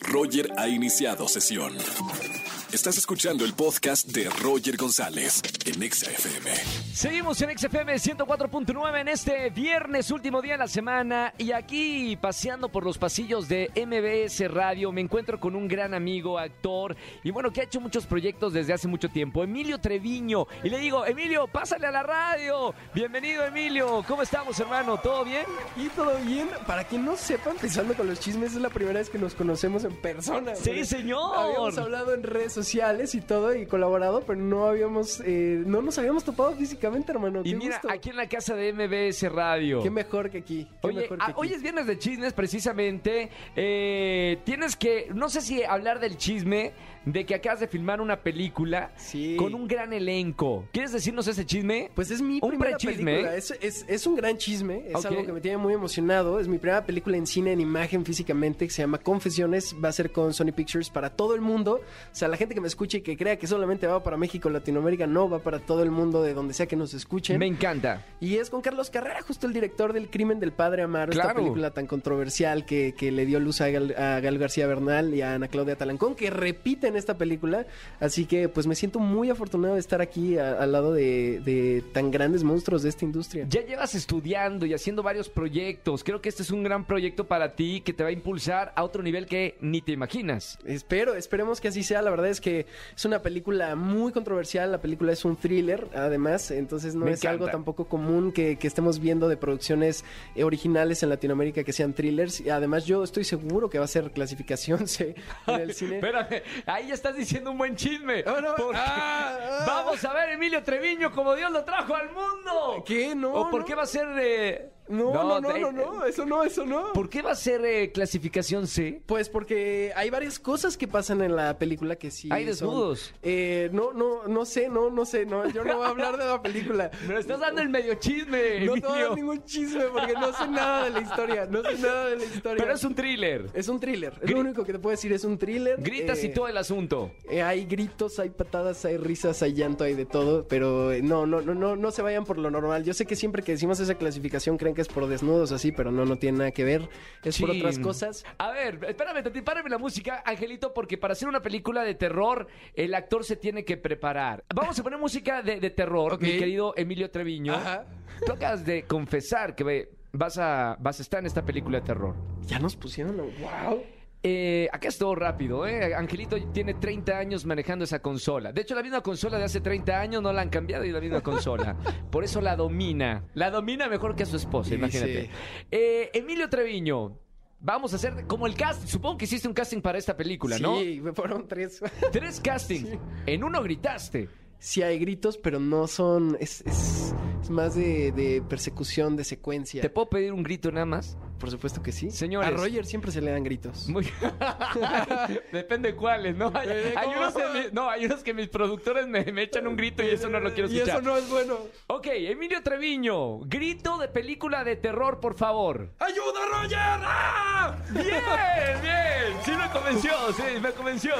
Roger ha iniciado sesión. Estás escuchando el podcast de Roger González en Exa FM. Seguimos en XFM 104.9 en este viernes, último día de la semana. Y aquí, paseando por los pasillos de MBS Radio, me encuentro con un gran amigo, actor, y bueno, que ha hecho muchos proyectos desde hace mucho tiempo, Emilio Treviño. Y le digo, Emilio, pásale a la radio. Bienvenido, Emilio. ¿Cómo estamos, hermano? ¿Todo bien? Y todo bien. Para quien no sepa, empezando con los chismes, es la primera vez que nos conocemos en persona. Sí, señor. Habíamos hablado en redes sociales y todo y colaborado, pero no habíamos, eh, no nos habíamos topado físicamente, hermano. Y Qué mira, gusto. aquí en la casa de MBS Radio. Qué mejor que aquí. Qué Oye, mejor que ah, aquí. hoy es viernes de chismes precisamente. Eh, tienes que, no sé si hablar del chisme de que acabas de filmar una película Sí. con un gran elenco. ¿Quieres decirnos ese chisme? Pues es mi Un primera película. Es, es- es un gran chisme. Es algo que me tiene muy emocionado. Es mi primera película en cine, en imagen, físicamente, que se llama Va a ser con Sony Pictures para todo el mundo. O sea, la gente que me escuche y que crea que solamente va para México, Latinoamérica, no, va para todo el mundo, de donde sea que nos escuchen. Me encanta. Y es con Carlos Carrera, justo el director del Crimen del Padre Amaro, esta Claro. película tan controversial que, que le dio luz a Gal, a Gal García Bernal y a Ana Claudia Talancón, que repiten esta película. Así que pues me siento muy afortunado de estar aquí a- al lado de, de tan grandes monstruos de esta industria. Ya llevas estudiando y haciendo varios proyectos. Creo que este es un gran proyecto para ti que te va a impulsar a otro nivel que ni te imaginas. Espero, esperemos que así sea. La verdad es que es una película muy controversial. La película es un thriller, además. Entonces no Me es encanta. algo tampoco común que, que estemos viendo de producciones eh, originales en Latinoamérica que sean thrillers. Y además yo estoy seguro que va a ser clasificación C en el cine. Espérame, ahí ya estás diciendo un buen chisme. Ah, no, Porque ah, ah. Vamos a ver Emilio Treviño como Dios lo trajo al mundo. ¿Qué? No, ¿O por no. qué va a ser de... No, no, no, no, no, eso no, eso no. ¿Por qué va a ser eh, clasificación C? Pues porque hay varias cosas que pasan en la película que sí. Hay son- desnudos. Eh, no, no, no sé, no, no sé, no. Yo no voy a hablar de la película. Me estás dando el medio chisme, No te voy a dar ningún chisme porque no sé nada de la historia. No sé nada de la historia. Pero es un thriller. Es un thriller. Es lo único que te puedo decir. Es un thriller. Gritas y Eh, todo el asunto. eh, hay gritos, hay patadas, hay risas, hay llanto, hay de todo, pero no, no, no, no, no se vayan por lo normal. Yo sé que siempre que decimos esa clasificación creen que es por desnudos así, pero no, no tiene nada que ver. Es por otras cosas. A ver, espérame, tantito, párame la música, Angelito, porque para hacer una película de terror, el actor se tiene que preparar. Vamos a poner música de, de terror, mi querido Emilio Treviño. Ajá. Tú acabas de confesar que vas a, vas a estar en esta película de terror. Ya nos pusieron, wow. Eh, acá es todo rápido, ¿eh? Angelito tiene 30 años manejando esa consola. De hecho, la misma consola de hace 30 años no la han cambiado y la misma consola. Por eso la domina. La domina mejor que a su esposa, imagínate. sí. Eh, Emilio Treviño, vamos a hacer como el cast. Supongo que hiciste un casting para esta película, ¿no? Sí, fueron tres. Tres castings. Sí. En uno gritaste. sí hay gritos, pero no son. Es, es, es más de, de persecución, de secuencia. ¿Te puedo pedir un grito nada más? Por supuesto que sí. Señores. A Roger siempre se le dan gritos. Muy... Depende cuáles, ¿no? Hay, hay unos que mi- no, hay unos que mis productores me, me echan un grito y eso no lo quiero Y escuchar. eso no es bueno. Ok, Emilio Treviño, grito de película de terror, por favor. ¡Ayuda, Roger! ¡Ah! Bien, bien. Sí me convenció, sí, me convenció.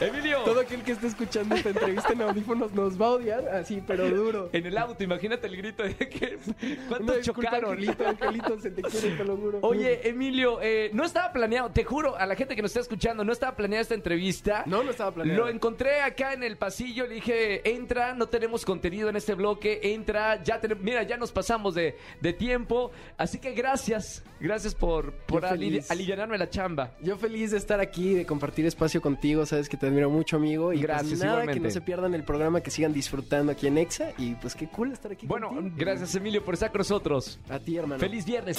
Emilio, Todo aquel que esté escuchando esta entrevista en audífonos nos va a odiar, así, pero duro. en el auto, imagínate el grito de que... ¿Cuántos disculpa, chocaron? Angelito, Angelito, se te quiere, te lo juro. Oye, Emilio, eh, no estaba planeado, te juro, a la gente que nos está escuchando, no estaba planeada esta entrevista. No, no estaba planeado. Lo encontré acá en el pasillo, le dije, entra, no tenemos contenido en este bloque, entra, ya tenemos, mira, ya nos pasamos de, de tiempo, así que gracias, gracias por, por Yo ali- feliz. alivianarme la chamba. Yo feliz de estar aquí, de compartir espacio contigo, sabes que te admiro mucho, amigo. Y pues Gracias, nada, igualmente. que no se pierdan el programa, que sigan disfrutando aquí en Exa. Y pues qué cool estar aquí Bueno, contigo. gracias Emilio por estar con nosotros. A ti, hermano. Feliz viernes.